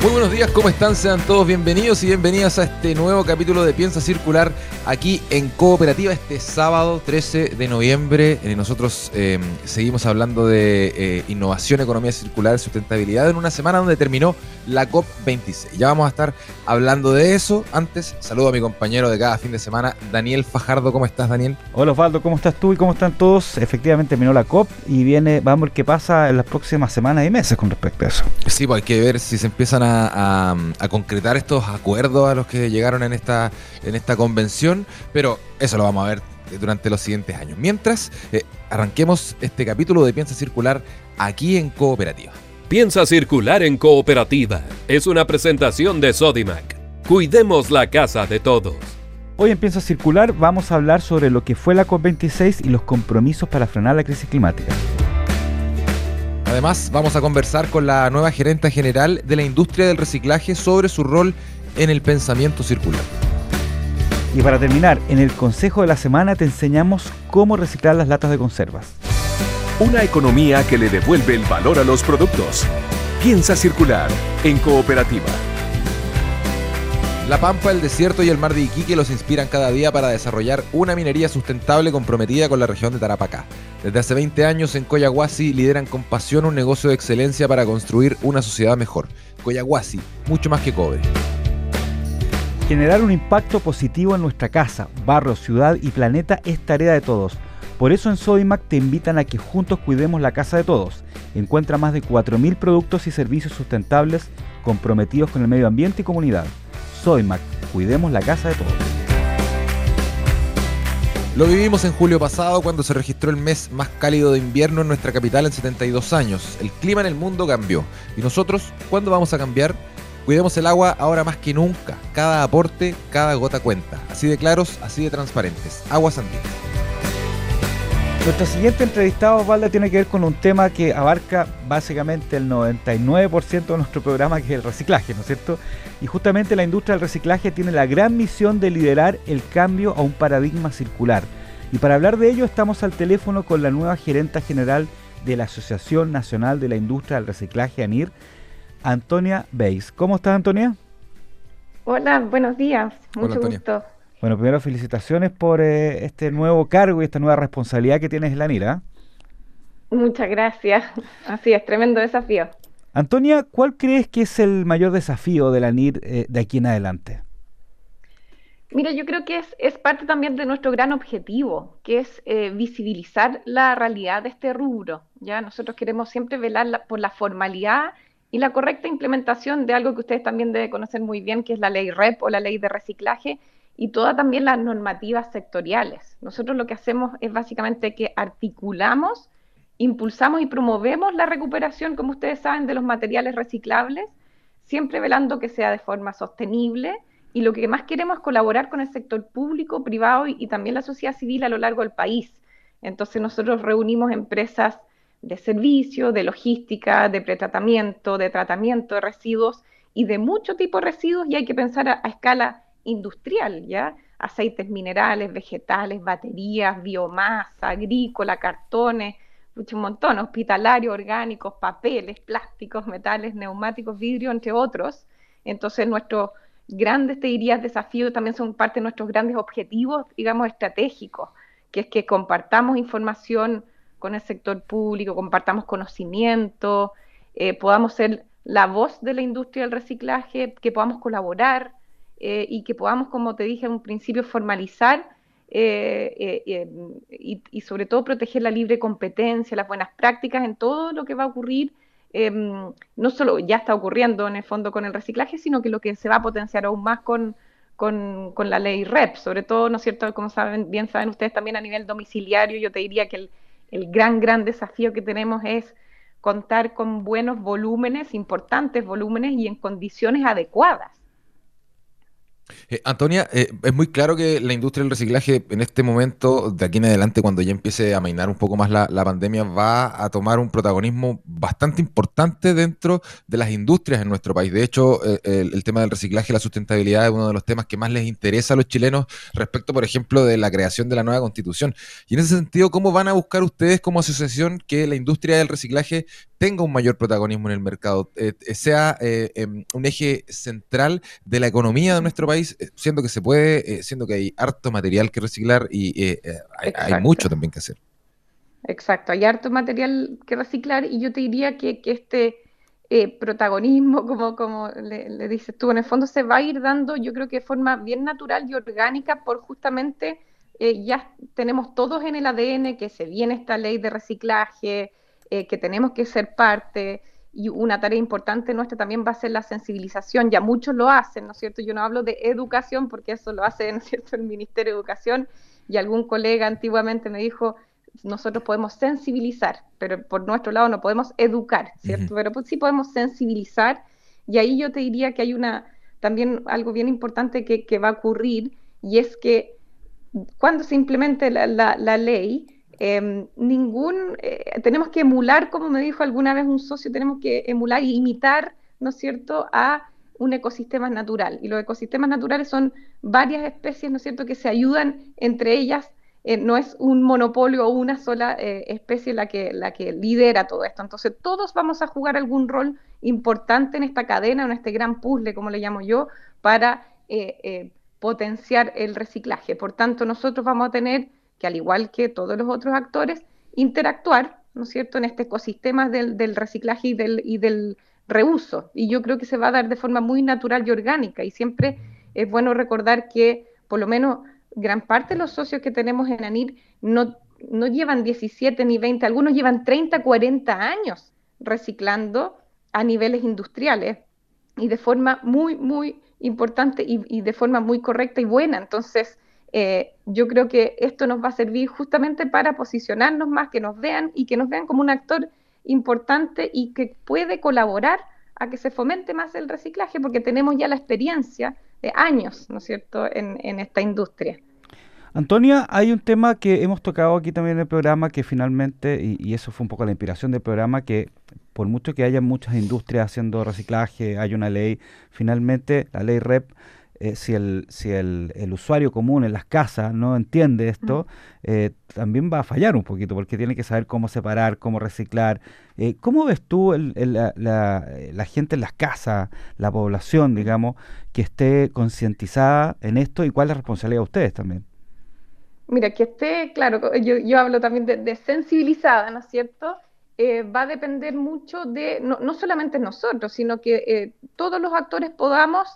Muy buenos días, ¿cómo están? Sean todos bienvenidos y bienvenidas a este nuevo capítulo de Piensa Circular aquí en Cooperativa este sábado 13 de noviembre. Eh, nosotros eh, seguimos hablando de eh, innovación, economía circular, sustentabilidad en una semana donde terminó la COP26. Ya vamos a estar hablando de eso. Antes, saludo a mi compañero de cada fin de semana, Daniel Fajardo. ¿Cómo estás, Daniel? Hola, Osvaldo, ¿cómo estás tú y cómo están todos? Efectivamente terminó la COP y viene, vamos a ver qué pasa en las próximas semanas y meses con respecto a eso. Sí, pues hay que ver si se empiezan a, a concretar estos acuerdos a los que llegaron en esta, en esta convención pero eso lo vamos a ver durante los siguientes años. Mientras, eh, arranquemos este capítulo de Piensa Circular aquí en Cooperativa. Piensa Circular en Cooperativa es una presentación de Sodimac. Cuidemos la casa de todos. Hoy en Piensa Circular vamos a hablar sobre lo que fue la COP26 y los compromisos para frenar la crisis climática. Además, vamos a conversar con la nueva gerente general de la industria del reciclaje sobre su rol en el pensamiento circular. Y para terminar, en el consejo de la semana te enseñamos cómo reciclar las latas de conservas. Una economía que le devuelve el valor a los productos. Piensa circular en cooperativa. La Pampa, el desierto y el mar de Iquique los inspiran cada día para desarrollar una minería sustentable comprometida con la región de Tarapacá. Desde hace 20 años en Coyahuasi lideran con pasión un negocio de excelencia para construir una sociedad mejor. Coyahuasi, mucho más que cobre. Generar un impacto positivo en nuestra casa, barrio, ciudad y planeta es tarea de todos. Por eso en Sodimac te invitan a que juntos cuidemos la casa de todos. Encuentra más de 4.000 productos y servicios sustentables comprometidos con el medio ambiente y comunidad. Sodimac, cuidemos la casa de todos. Lo vivimos en julio pasado cuando se registró el mes más cálido de invierno en nuestra capital en 72 años. El clima en el mundo cambió. ¿Y nosotros cuándo vamos a cambiar? Cuidemos el agua ahora más que nunca. Cada aporte, cada gota cuenta. Así de claros, así de transparentes. Aguas Andinas. Nuestro siguiente entrevistado, Osvaldo, tiene que ver con un tema que abarca básicamente el 99% de nuestro programa, que es el reciclaje, ¿no es cierto? Y justamente la industria del reciclaje tiene la gran misión de liderar el cambio a un paradigma circular. Y para hablar de ello estamos al teléfono con la nueva gerenta general de la Asociación Nacional de la Industria del Reciclaje, ANIR, Antonia Beis. ¿Cómo estás, Antonia? Hola, buenos días. Mucho gusto. Bueno, primero felicitaciones por eh, este nuevo cargo y esta nueva responsabilidad que tienes en la NIRA. Muchas gracias. Así es, tremendo desafío. Antonia, ¿cuál crees que es el mayor desafío de la NIR eh, de aquí en adelante? Mira, yo creo que es, es, parte también de nuestro gran objetivo, que es eh, visibilizar la realidad de este rubro. Ya nosotros queremos siempre velar por la formalidad y la correcta implementación de algo que ustedes también deben conocer muy bien, que es la ley REP o la ley de reciclaje, y todas también las normativas sectoriales. Nosotros lo que hacemos es básicamente que articulamos, impulsamos y promovemos la recuperación, como ustedes saben, de los materiales reciclables, siempre velando que sea de forma sostenible, y lo que más queremos es colaborar con el sector público, privado y, también la sociedad civil a lo largo del país. Entonces nosotros reunimos empresas de servicio, de logística, de pretratamiento, de tratamiento de residuos y de mucho tipo de residuos y hay que pensar a, escala industrial, ¿ya? Aceites minerales, vegetales, baterías, biomasa, agrícola, cartones, un montón, hospitalarios, orgánicos, papeles, plásticos, metales, neumáticos, vidrio, entre otros. Entonces nuestros grandes, te diría, desafíos también son parte de nuestros grandes objetivos, digamos, estratégicos, que es que compartamos información con el sector público, compartamos conocimiento, eh, podamos ser la voz de la industria del reciclaje, que podamos colaborar eh, y que podamos, como te dije en un principio, formalizar eh, y, y, sobre todo proteger la libre competencia, las buenas prácticas en todo lo que va a ocurrir. Em, no solo ya está ocurriendo en el fondo con el reciclaje, sino que lo que se va a potenciar aún más con, con, con la ley REP, sobre todo, ¿no es cierto? Como saben, bien saben ustedes también a nivel domiciliario, yo te diría que el, el gran, gran desafío que tenemos es contar con buenos volúmenes, importantes volúmenes y en condiciones adecuadas. Eh, Antonia, eh, es muy claro que la industria del reciclaje en este momento, de aquí en adelante, cuando ya empiece a mainar un poco más la, pandemia, va a tomar un protagonismo bastante importante dentro de las industrias en nuestro país. De hecho, eh, el, tema del reciclaje y la sustentabilidad es uno de los temas que más les interesa a los chilenos respecto, por ejemplo, de la creación de la nueva constitución. Y en ese sentido, ¿cómo van a buscar ustedes como asociación que la industria del reciclaje tenga un mayor protagonismo en el mercado, sea em, un eje central de la economía de nuestro país? Eh, siendo que se puede, eh, siendo que hay harto material que reciclar y eh, hay, mucho también que hacer. Exacto, hay harto material que reciclar y yo te diría que, este protagonismo, como, como le, dices tú, en el fondo se va a ir dando, yo creo que de forma bien natural y orgánica por justamente ya tenemos todos en el ADN que se viene esta ley de reciclaje, que tenemos que ser parte, y una tarea importante nuestra también va a ser la sensibilización, ya muchos lo hacen, ¿no es cierto? Yo no hablo de educación porque eso lo hace, ¿no es cierto?, el Ministerio de Educación y algún colega antiguamente me dijo, nosotros podemos sensibilizar, pero por nuestro lado no podemos educar, ¿cierto? Pero pues sí podemos sensibilizar y ahí yo te diría que hay una, también algo bien importante que, va a ocurrir y es que cuando se implemente la, la ley, Em, ningún, eh, tenemos que emular, como me dijo alguna vez un socio, tenemos que emular e imitar, ¿no es cierto?, a un ecosistema natural. Y los ecosistemas naturales son varias especies, ¿no es cierto?, que se ayudan entre ellas. Eh, no es un monopolio o una sola eh, especie la que, la que lidera todo esto. Entonces, todos vamos a jugar algún rol importante en esta cadena, en este gran puzzle, como le llamo yo, para potenciar el reciclaje. Por tanto, nosotros vamos a tener que al igual que todos los otros actores, interactuar, ¿no es cierto?, en este ecosistema del, reciclaje y del, y del reuso. Y yo creo que se va a dar de forma muy natural y orgánica. Y siempre es bueno recordar que por lo menos gran parte de los socios que tenemos en ANIR no, no llevan 17 ni 20, algunos llevan 30, 40 años reciclando a niveles industriales y de forma muy, muy importante y, y de forma muy correcta y buena. Entonces, eh, yo creo que esto nos va a servir justamente para posicionarnos más, que nos vean y que nos vean como un actor importante y que puede colaborar a que se fomente más el reciclaje, porque tenemos ya la experiencia de años, ¿no es cierto?, en, esta industria. Antonia, hay un tema que hemos tocado aquí también en el programa que finalmente, y, y, eso fue un poco la inspiración del programa, que por mucho que haya muchas industrias haciendo reciclaje, hay una ley, finalmente la ley REP eh, si, el, si el, el, usuario común en las casas no entiende esto, eh, también va a fallar un poquito porque tiene que saber cómo separar, cómo reciclar. Eh, ¿Cómo ves tú la, la, gente en las casas, la población, digamos, que esté concientizada en esto y cuál es la responsabilidad de ustedes también? Mira, que esté, claro, yo, yo hablo también de, sensibilizada, ¿no es cierto? va a depender mucho de, no, no solamente nosotros, sino que todos los actores podamos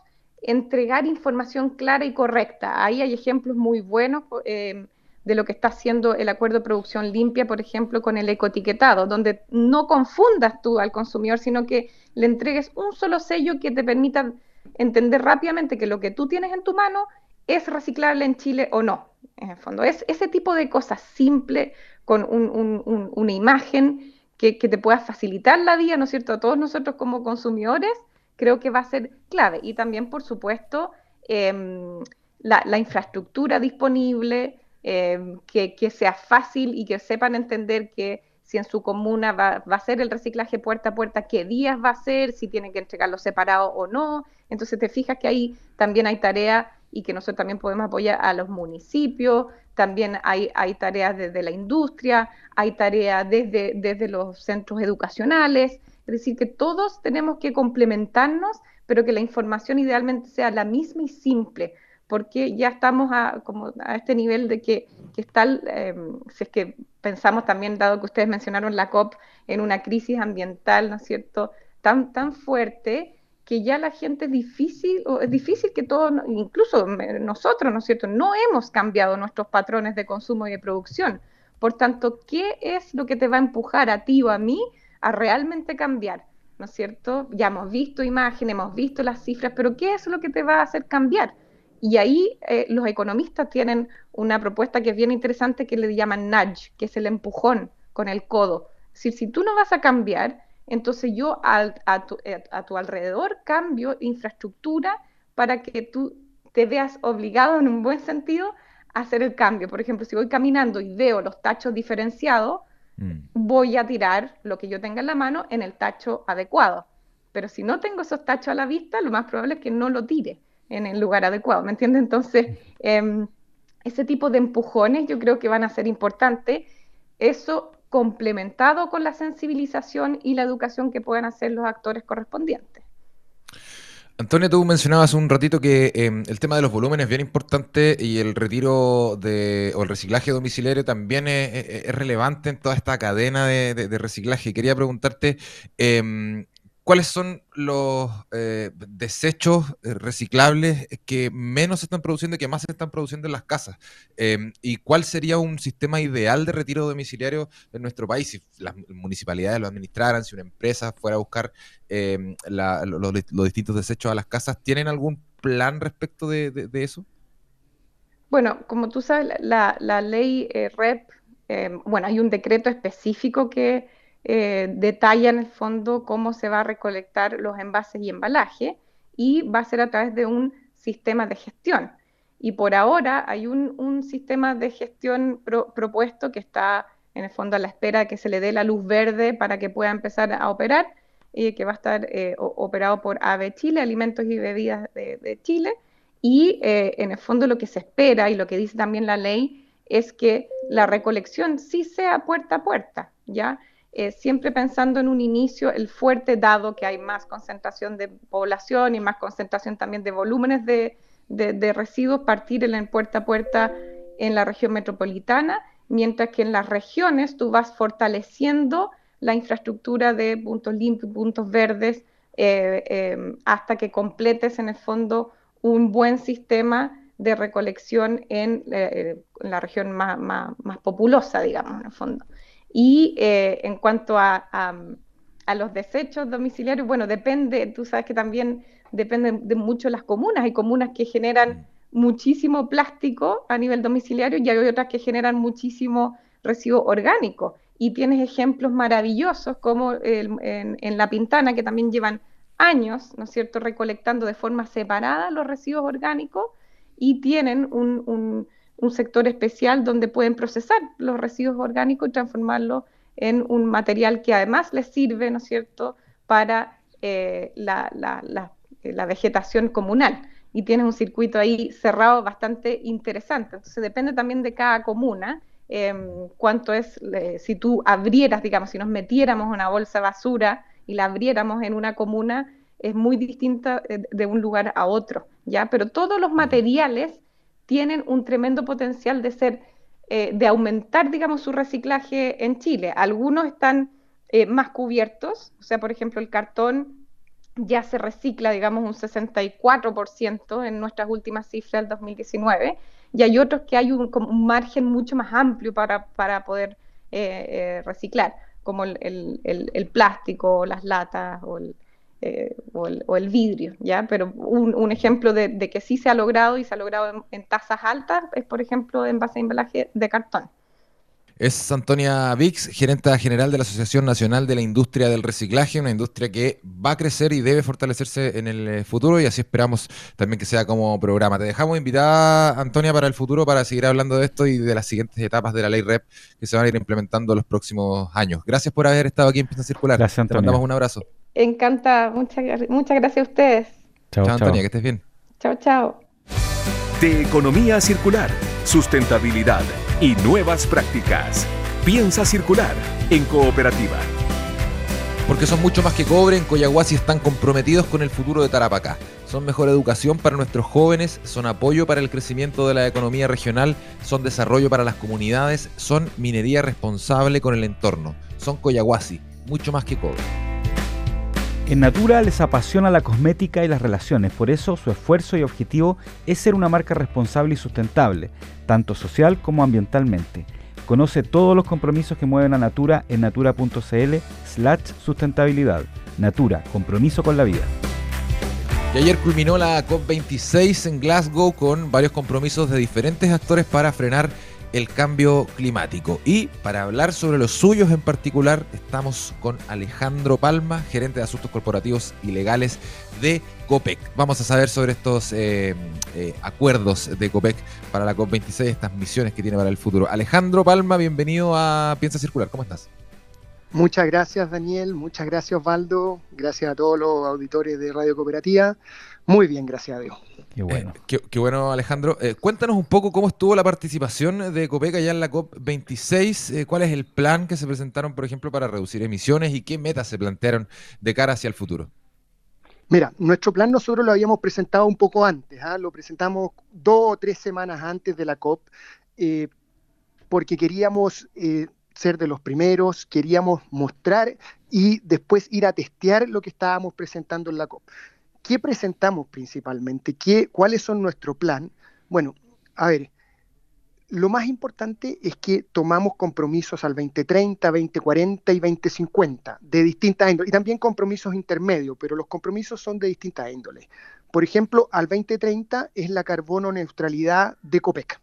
entregar información clara y correcta. Ahí hay ejemplos muy buenos eh, de lo que está haciendo el acuerdo de producción limpia, por ejemplo, con el ecoetiquetado, donde no confundas tú al consumidor, sino que le entregues un solo sello que te permita entender rápidamente que lo que tú tienes en tu mano es reciclable en Chile o no. En el fondo, es ese tipo de cosas simples, con una imagen que, que te pueda facilitar la vida, ¿no es cierto?, a todos nosotros como consumidores creo que va a ser clave. Y también, por supuesto, em, la, infraestructura disponible, em, que, sea fácil y que sepan entender que si en su comuna va, a ser el reciclaje puerta a puerta, qué días va a ser, si tienen que entregarlo separado o no. Entonces te fijas que ahí también hay tareas y que nosotros también podemos apoyar a los municipios, también hay, hay tareas desde la industria, hay tareas desde, desde los centros educacionales. Es decir, que todos tenemos que complementarnos, pero que la información idealmente sea la misma y simple, porque ya estamos a, como a este nivel de que, que está, em, si es que pensamos también, dado que ustedes mencionaron la COP, en una crisis ambiental, ¿no es cierto?, tan, tan fuerte que ya la gente es difícil, o es difícil que todos, incluso nosotros, ¿no es cierto?, no hemos cambiado nuestros patrones de consumo y de producción. Por tanto, ¿qué es lo que te va a empujar a ti o a mí a realmente cambiar, ¿no es cierto? Ya hemos visto imágenes, hemos visto las cifras, pero ¿qué es lo que te va a hacer cambiar? Y ahí eh, los economistas tienen una propuesta que es bien interesante que le llaman nudge, que es el empujón con el codo. Es si tú no vas a cambiar, entonces yo a, tu, eh, a tu alrededor cambio infraestructura para que tú te veas obligado en un buen sentido a hacer el cambio. Por ejemplo, si voy caminando y veo los tachos diferenciados, mm. voy a tirar lo que yo tenga en la mano en el tacho adecuado. Pero si no tengo esos tachos a la vista, lo más probable es que no lo tire en el lugar adecuado, ¿me entiendes? Entonces, em, ese tipo de empujones yo creo que van a ser importantes. Eso complementado con la sensibilización y la educación que puedan hacer los actores correspondientes. Antonio, tú mencionabas un ratito que em, el tema de los volúmenes es bien importante y el retiro de, o el reciclaje domiciliario también es, relevante en toda esta cadena de, de reciclaje. Quería preguntarte, eh, cuáles son los eh, desechos eh, reciclables que menos se están produciendo y que más se están produciendo en las casas. Em, y cuál sería un sistema ideal de retiro domiciliario en nuestro país si las municipalidades lo administraran, si una empresa fuera a buscar em, los distintos desechos a las casas. ¿Tienen algún plan respecto de, eso? Bueno, como tú sabes, la, ley eh, REP, em, bueno, hay un decreto específico que eh, detalla en el fondo cómo se va a recolectar los envases y embalaje y va a ser a través de un sistema de gestión. Y por ahora hay un, sistema de gestión propuesto que está en el fondo a la espera de que se le dé la luz verde para que pueda empezar a operar, y que va a estar eh, operado por AVE Chile, Alimentos y Bebidas de, Chile. Y eh, en el fondo lo que se espera y lo que dice también la ley es que la recolección sí sea puerta a puerta, ¿ya? Eh, siempre pensando en un inicio el fuerte, dado que hay más concentración de población y más concentración también de volúmenes de, residuos, partir en el puerta a puerta en la región metropolitana, mientras que en las regiones tú vas fortaleciendo la infraestructura de puntos limpios, puntos verdes, eh, eh, hasta que completes en el fondo un buen sistema de recolección en, la región más, más, populosa, digamos, en el fondo. Y eh, en cuanto a, los desechos domiciliarios, bueno, depende, tú sabes que también depende de mucho las comunas. Hay comunas que generan muchísimo plástico a nivel domiciliario y hay otras que generan muchísimo residuo orgánico. Y tienes ejemplos maravillosos como en, La Pintana, que también llevan años, ¿no es cierto?, recolectando de forma separada los residuos orgánicos y tienen un un sector especial donde pueden procesar los residuos orgánicos y transformarlos en un material que además les sirve, ¿no es cierto?, para eh, la, vegetación comunal. Y tienes un circuito ahí cerrado bastante interesante. Entonces depende también de cada comuna em, cuánto es, si tú abrieras, digamos, si nos metiéramos una bolsa de basura y la abriéramos en una comuna, es muy distinta eh, de un lugar a otro, ¿ya? Pero todos los materiales tienen un tremendo potencial de ser, eh, de aumentar, digamos, su reciclaje en Chile. Algunos están eh, más cubiertos, o sea, por ejemplo, el cartón ya se recicla, digamos, un 64% en nuestras últimas cifras del 2019, y hay otros que hay un, margen mucho más amplio para, poder eh, reciclar, como el, el, plástico, las latas o el, eh, o, el, vidrio, ¿ya? Pero un, ejemplo de, que sí se ha logrado y se ha logrado en, tasas altas es, por ejemplo, en base a embalaje de cartón. Es Antonia Vix, gerente general de la Asociación Nacional de la Industria del Reciclaje, una industria que va a crecer y debe fortalecerse en el eh, futuro y así esperamos también que sea como programa. Te dejamos invitada, Antonia, para el futuro para seguir hablando de esto y de las siguientes etapas de la ley REP que se van a ir implementando en los próximos años. Gracias por haber estado aquí en Pista Circular. Gracias, Antonia. Te mandamos un abrazo. Encanta, muchas, muchas gracias a ustedes. Chao, Antonia, que estés bien. Chao, chao. De economía circular, sustentabilidad y nuevas prácticas. Piensa circular en cooperativa. Porque son mucho más que cobre, en Coyahuasi están comprometidos con el futuro de Tarapacá. Son mejor educación para nuestros jóvenes, son apoyo para el crecimiento de la economía regional, son desarrollo para las comunidades, son minería responsable con el entorno. Son Coyahuasi, mucho más que cobre. En Natura les apasiona la cosmética y las relaciones, por eso su esfuerzo y objetivo es ser una marca responsable y sustentable, tanto social como ambientalmente. Conoce todos los compromisos que mueven a Natura en natura.cl slash sustentabilidad. Natura, compromiso con la vida. Y ayer culminó la COP26 en Glasgow con varios compromisos de diferentes actores para frenar el cambio climático. Y para hablar sobre los suyos en particular, estamos con Alejandro Palma, gerente de asuntos corporativos y legales de COPEC. Vamos a saber sobre estos eh, eh, acuerdos de COPEC para la COP26, estas misiones que tiene para el futuro. Alejandro Palma, bienvenido a Piensa Circular. ¿Cómo estás? Muchas gracias, Daniel. Muchas gracias, Osvaldo. Gracias a todos los auditores de Radio Cooperativa. Muy bien, gracias a Dios. Qué bueno. Eh, qué, bueno, Alejandro. Eh, cuéntanos un poco cómo estuvo la participación de Copeca ya en la COP26. Eh, ¿Cuál es el plan que se presentaron, por ejemplo, para reducir emisiones y qué metas se plantearon de cara hacia el futuro? Mira, nuestro plan nosotros lo habíamos presentado un poco antes. ¿ah? Lo presentamos dos o tres semanas antes de la COP porque queríamos ser de los primeros, queríamos mostrar y después ir a testear lo que estábamos presentando en la COP. ¿Qué presentamos principalmente? ¿Qué, ¿Cuáles son nuestro plan? Bueno, a ver, lo más importante es que tomamos compromisos al 2030, 2040 y 2050 de distintas índoles y también compromisos intermedios, pero los compromisos son de distintas índoles. Por ejemplo, al 2030 es la carbono neutralidad de COPEC.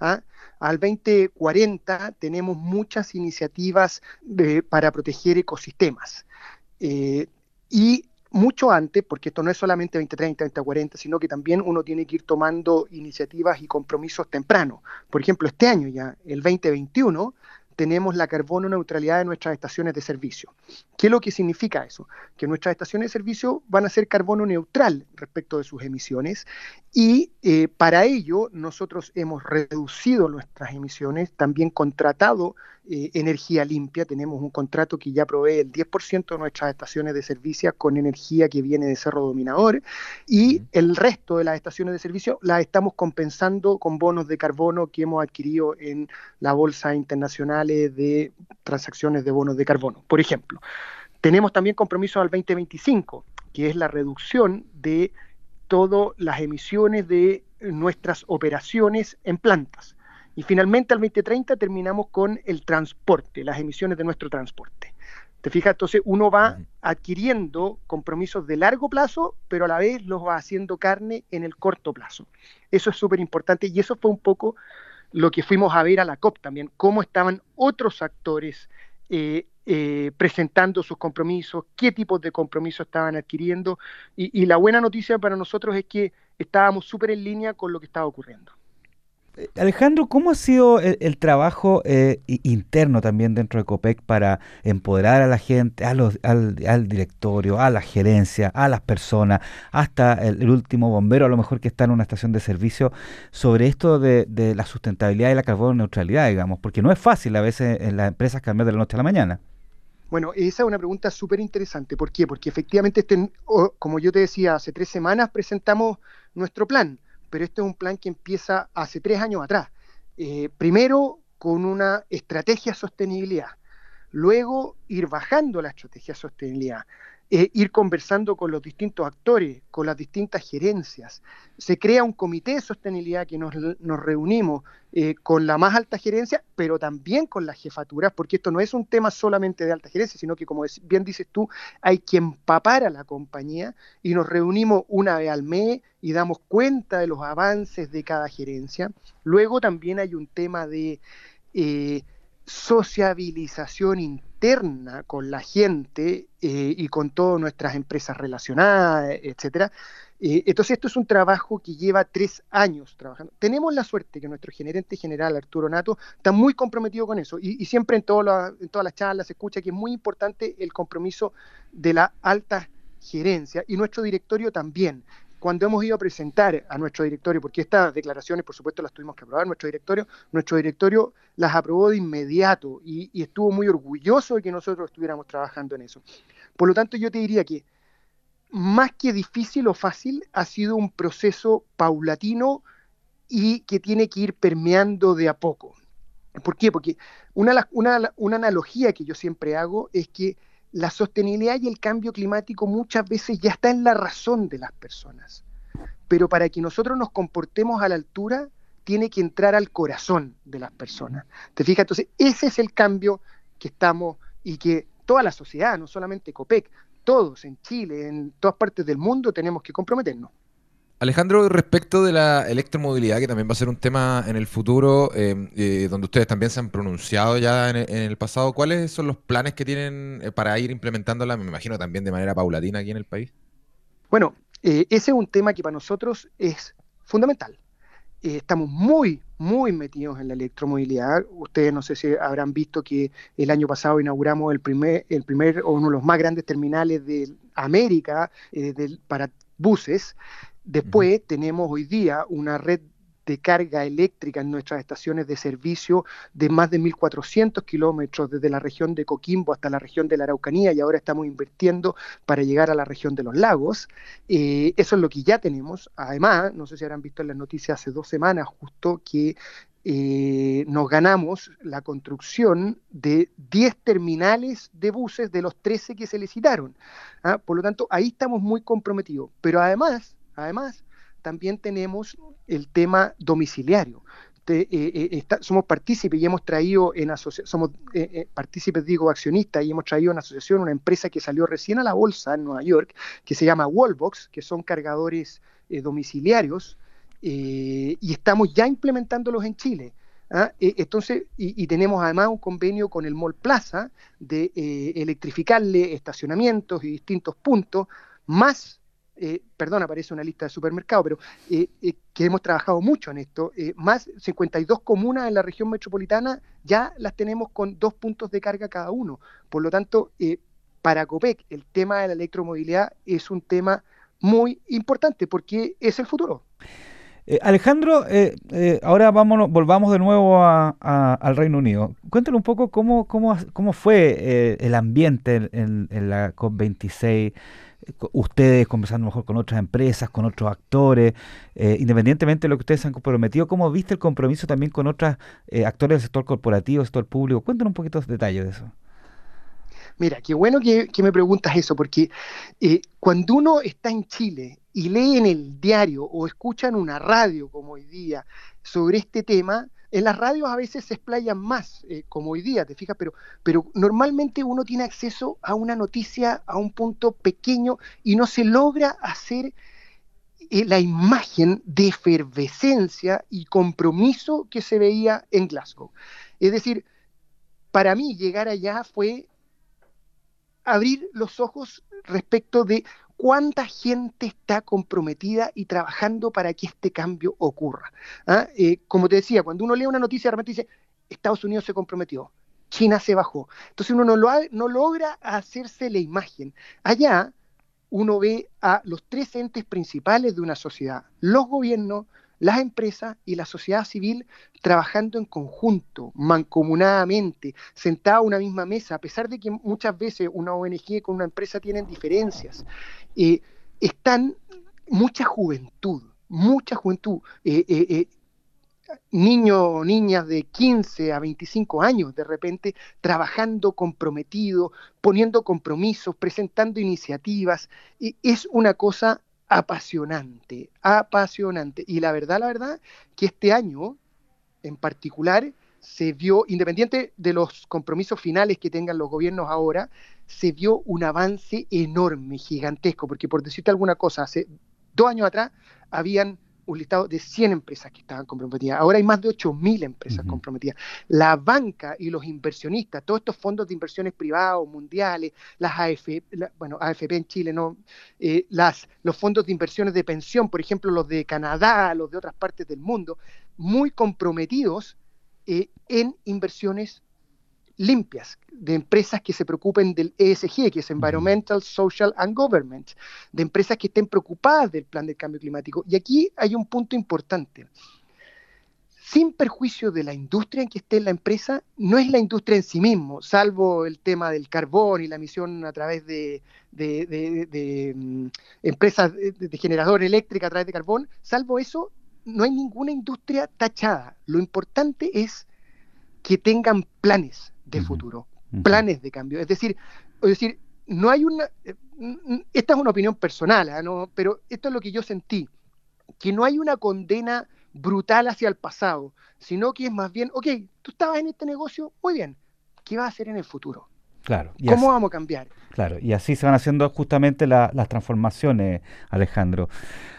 ¿ah? Al 2040 tenemos muchas iniciativas para proteger ecosistemas. Eh, y mucho antes, porque esto no es solamente 2030, 2040, sino que también uno tiene que ir tomando iniciativas y compromisos tempranos. Por ejemplo, este año ya, el 2021, tenemos la carbono neutralidad de nuestras estaciones de servicio. ¿Qué es lo que significa eso? Que nuestras estaciones de servicio van a ser carbono neutral respecto de sus emisiones y eh, para ello nosotros hemos reducido nuestras emisiones, también contratado eh, energía limpia. Tenemos un contrato que ya provee el 10% de nuestras estaciones de servicio con energía que viene de Cerro Dominador y el resto de las estaciones de servicio las estamos compensando con bonos de carbono que hemos adquirido en la Bolsa Internacional de Transacciones de Bonos de Carbono, por ejemplo. Tenemos también compromisos al 2025, que es la reducción de todas las emisiones de nuestras operaciones en plantas. Y finalmente al 2030 terminamos con el transporte, las emisiones de nuestro transporte. ¿Te fijas? Entonces uno va adquiriendo compromisos de largo plazo, pero a la vez los va haciendo carne en el corto plazo. Eso es súper importante y eso fue un poco lo que fuimos a ver a la COP también, cómo estaban otros actores eh, eh, presentando sus compromisos, qué tipos de compromisos estaban adquiriendo. y la buena noticia para nosotros es que estábamos súper en línea con lo que estaba ocurriendo. Alejandro, ¿cómo ha sido el, trabajo eh, interno también dentro de COPEC para empoderar a la gente, a los, al, directorio, a la gerencia, a las personas, hasta el, último bombero, a lo mejor que está en una estación de servicio, sobre esto de, la sustentabilidad y la carbono neutralidad, digamos? Porque no es fácil a veces en las empresas cambiar de la noche a la mañana. Bueno, esa es una pregunta súper interesante. ¿Por qué? Porque efectivamente, este, como yo te decía, hace tres semanas presentamos nuestro plan pero este es un plan que empieza hace tres años atrás. Eh, primero con una estrategia de sostenibilidad, luego ir bajando la estrategia de sostenibilidad, ir conversando con los distintos actores, con las distintas gerencias. Se crea un comité de sostenibilidad que nos, reunimos eh, con la más alta gerencia, pero también con las jefaturas, porque esto no es un tema solamente de alta gerencia, sino que, como bien dices tú, hay que empapar a la compañía y nos reunimos una vez al mes y damos cuenta de los avances de cada gerencia. Luego también hay un tema de... Eh, sociabilización interna con la gente eh, y con todas nuestras empresas relacionadas, etcétera. Eh, entonces esto es un trabajo que lleva tres años trabajando. Tenemos la suerte que nuestro gerente general, Arturo Nato, está muy comprometido con eso y, siempre en, en todas las charlas se escucha que es muy importante el compromiso de la alta gerencia y nuestro directorio también cuando hemos ido a presentar a nuestro directorio, porque estas declaraciones, por supuesto, las tuvimos que aprobar nuestro directorio, nuestro directorio las aprobó de inmediato y, estuvo muy orgulloso de que nosotros estuviéramos trabajando en eso. Por lo tanto, yo te diría que más que difícil o fácil, ha sido un proceso paulatino y que tiene que ir permeando de a poco. ¿Por qué? Porque una, una, una analogía que yo siempre hago es que la sostenibilidad y el cambio climático muchas veces ya está en la razón de las personas. Pero para que nosotros nos comportemos a la altura, tiene que entrar al corazón de las personas. ¿Te fijas? Entonces, ese es el cambio que estamos y que toda la sociedad, no solamente COPEC, todos en Chile, en todas partes del mundo, tenemos que comprometernos. Alejandro, respecto de la electromovilidad, que también va a ser un tema en el futuro, em, eh, donde ustedes también se han pronunciado ya en el, pasado, ¿cuáles son los planes que tienen eh, para ir implementándola? Me imagino también de manera paulatina aquí en el país. Bueno, eh, ese es un tema que para nosotros es fundamental. estamos muy, muy metidos en la electromovilidad. Ustedes no sé si habrán visto que el año pasado inauguramos el primer, el primer o uno de los más grandes terminales de América para buses. Después tenemos hoy día una red de carga eléctrica en nuestras estaciones de servicio de más de 1.400 kilómetros desde la región de Coquimbo hasta la región de la Araucanía y ahora estamos invirtiendo para llegar a la región de los lagos. Eh, eso es lo que ya tenemos. Además, no sé si habrán visto en las noticias hace dos semanas justo que eh, nos ganamos la construcción de 10 terminales de buses de los 13 que se licitaron. ¿ah? Por lo tanto, ahí estamos muy comprometidos. Pero además, Además, también tenemos el tema domiciliario. Eh, eh, somos partícipes y hemos traído en asociación, somos eh, partícipes, digo, accionistas, y hemos traído en asociación una empresa que salió recién a la bolsa en Nueva York, que se llama Wallbox, que son cargadores domiciliarios, y estamos ya implementándolos en Chile. ¿ah? entonces, y, y, tenemos además un convenio con el Mall Plaza de electrificarle estacionamientos y distintos puntos, más eh, perdón, aparece una lista de supermercados, pero eh, eh, que hemos trabajado mucho en esto, más 52 comunas en la región metropolitana ya las tenemos con dos puntos de carga cada uno. Por lo tanto, para COPEC el tema de la electromovilidad es un tema muy importante porque es el futuro. Alejandro, ahora vámonos, volvamos de nuevo al Reino Unido. Cuéntanos un poco cómo, cómo, cómo fue el ambiente en, la COP26 ustedes conversando mejor con otras empresas, con otros actores, eh, independientemente de lo que ustedes han comprometido, ¿cómo viste el compromiso también con otros eh, actores del sector corporativo, sector público? Cuéntanos un poquito de detalles de eso. Mira, qué bueno que, me preguntas eso, porque eh, cuando uno está en Chile y lee en el diario o escucha en una radio como hoy día sobre este tema, en las radios a veces se explayan más, eh, como hoy día, te fijas, pero, pero normalmente uno tiene acceso a una noticia a un punto pequeño y no se logra hacer eh, la imagen de efervescencia y compromiso que se veía en Glasgow. Es decir, para mí llegar allá fue abrir los ojos respecto de cuánta gente está comprometida y trabajando para que este cambio ocurra. ¿Ah? Eh, como te decía, cuando uno lee una noticia, de repente dice, Estados Unidos se comprometió, China se bajó. Entonces uno no, lo no logra hacerse la imagen. Allá uno ve a los tres entes principales de una sociedad, los gobiernos, las empresas y la sociedad civil trabajando en conjunto, mancomunadamente, sentados a una misma mesa, a pesar de que muchas veces una ONG con una empresa tienen diferencias. Eh, están mucha juventud, mucha juventud. Eh, eh, niños o niñas de 15 a 25 años de repente trabajando comprometidos, poniendo compromisos, presentando iniciativas. Es una cosa apasionante, apasionante. Y la verdad, la verdad, que este año en particular se vio, independiente de los compromisos finales que tengan los gobiernos ahora, se vio un avance enorme, gigantesco, porque por decirte alguna cosa, hace dos años atrás habían un listado de 100 empresas que estaban comprometidas. Ahora hay más de 8.000 empresas comprometidas. La banca y los inversionistas, todos estos fondos de inversiones privados, mundiales, las AFP, bueno, AFP en Chile, no, eh, las, los fondos de inversiones de pensión, por ejemplo, los de Canadá, los de otras partes del mundo, muy comprometidos eh, en inversiones limpias, de empresas que se preocupen del ESG, que es Environmental, Social and Government, de empresas que estén preocupadas del plan del cambio climático. Y aquí hay un punto importante. Sin perjuicio de la industria en que esté la empresa, no es la industria en sí mismo, salvo el tema del carbón y la emisión a través de, mm, empresas de, de generador eléctrica a través de carbón, salvo eso, no hay ninguna industria tachada. Lo importante es que tengan planes, de futuro, planes de cambio. Es decir, es decir, no hay una, eh, esta es una opinión personal, ¿ah? ¿no? pero esto es lo que yo sentí, que no hay una condena brutal hacia el pasado, sino que es más bien, ok, tú estabas en este negocio, muy bien, ¿qué vas a hacer en el futuro? Claro. ¿Cómo vamos a cambiar? Claro, y así se van haciendo justamente las transformaciones, Alejandro.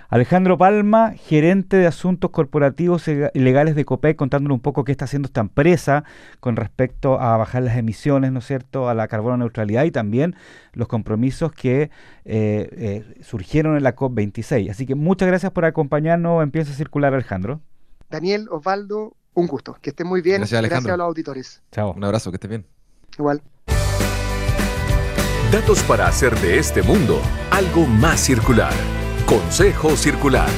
Alejandro Palma, gerente de asuntos corporativos y legales de COPEC, contándonos un poco qué está haciendo esta empresa con respecto a bajar las emisiones, ¿no es cierto?, a la carbono neutralidad y también los compromisos que eh, eh, surgieron en la COP26. Así que muchas gracias por acompañarnos en Piensa Circular, Alejandro. Daniel, Osvaldo, un gusto. Que estén muy bien. Gracias, Alejandro. gracias a los auditores. Chao. Un abrazo, que estés bien. Igual. Datos para hacer de este mundo algo más circular. Consejo Circular.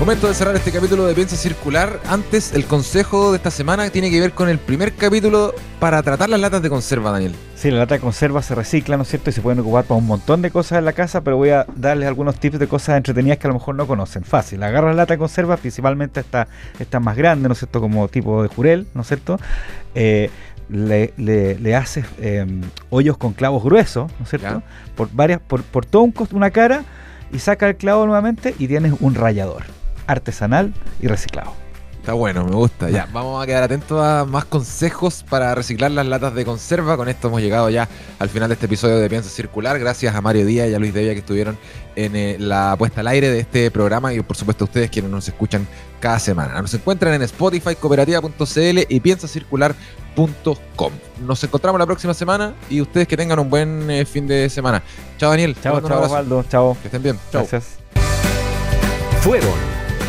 Momento de cerrar este capítulo de Piensa Circular. Antes, el consejo de esta semana tiene que ver con el primer capítulo para tratar las latas de conserva, Daniel. Sí, la lata de conserva se recicla, ¿no es cierto? Y se pueden ocupar para un montón de cosas en la casa, pero voy a darles algunos tips de cosas entretenidas que a lo mejor no conocen. Fácil, agarras la lata de conserva, principalmente esta, esta más grande, ¿no es cierto? Como tipo de jurel, ¿no es cierto? Eh, le, le, haces em, hoyos con clavos gruesos, ¿no es cierto? Por varias, por, por todo un una cara y saca el clavo nuevamente y tienes un rallador artesanal y reciclado. Está bueno, me gusta. Ya, vamos a quedar atentos a más consejos para reciclar las latas de conserva. Con esto hemos llegado ya al final de este episodio de Piensa Circular. Gracias a Mario Díaz y a Luis Devia que estuvieron en eh, la puesta al aire de este programa y por supuesto a ustedes quienes nos escuchan cada semana. Nos encuentran en Spotify, cooperativa.cl y piensacircular.com. Nos encontramos la próxima semana y ustedes que tengan un buen eh, fin de semana. Chao Daniel. Chao, chao Osvaldo. Chao. Que estén bien. Chao. Gracias. Fueron